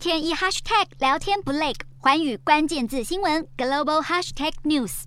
天一 hashtag 聊天不累，寰宇关键字新闻 global hashtag news。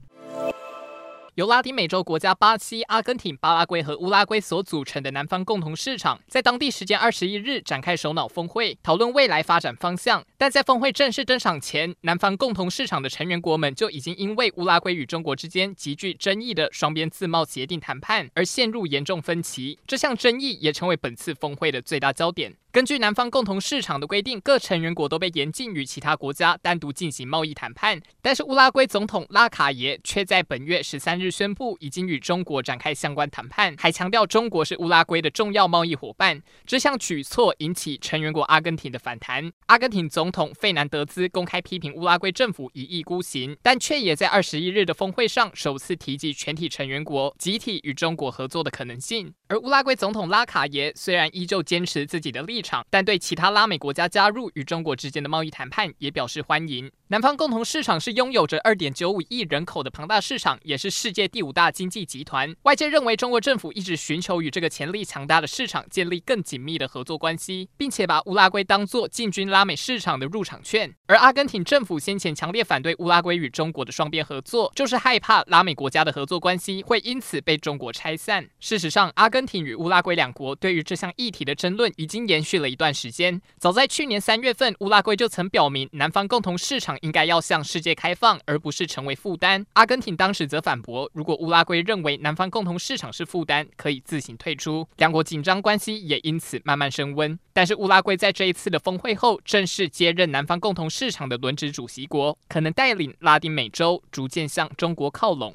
由拉丁美洲国家巴西、阿根廷、巴拉圭和乌拉圭所组成的南方共同市场，在当地时间二十一日展开首脑峰会，讨论未来发展方向。但在峰会正式登场前，南方共同市场的成员国们就已经因为乌拉圭与中国之间极具争议的双边自贸协定谈判而陷入严重分歧。这项争议也成为本次峰会的最大焦点。根据南方共同市场的规定，各成员国都被严禁与其他国家单独进行贸易谈判。但是乌拉圭总统拉卡耶却在本月十三日宣布，已经与中国展开相关谈判，还强调中国是乌拉圭的重要贸易伙伴。这项举措引起成员国阿根廷的反弹。阿根廷总统费南德兹公开批评乌拉圭政府一意孤行，但却也在二十一日的峰会上首次提及全体成员国集体与中国合作的可能性。而乌拉圭总统拉卡耶虽然依旧坚持自己的立场，但对其他拉美国家加入与中国之间的贸易谈判也表示欢迎。南方共同市场是拥有着二点九五亿人口的庞大市场，也是世界第五大经济集团。外界认为中国政府一直寻求与这个潜力强大的市场建立更紧密的合作关系，并且把乌拉圭当作进军拉美市场的入场券。而阿根廷政府先前强烈反对乌拉圭与中国的双边合作，就是害怕拉美国家的合作关系会因此被中国拆散。事实上，阿根廷与乌拉圭两国对于这项议题的争论已经延续了一段时间。早在去年三月份，乌拉圭就曾表明南方共同市场。应该要向世界开放，而不是成为负担。阿根廷当时则反驳，如果乌拉圭认为南方共同市场是负担，可以自行退出。两国紧张关系也因此慢慢升温。但是乌拉圭在这一次的峰会后，正式接任南方共同市场的轮值主席国，可能带领拉丁美洲逐渐向中国靠拢。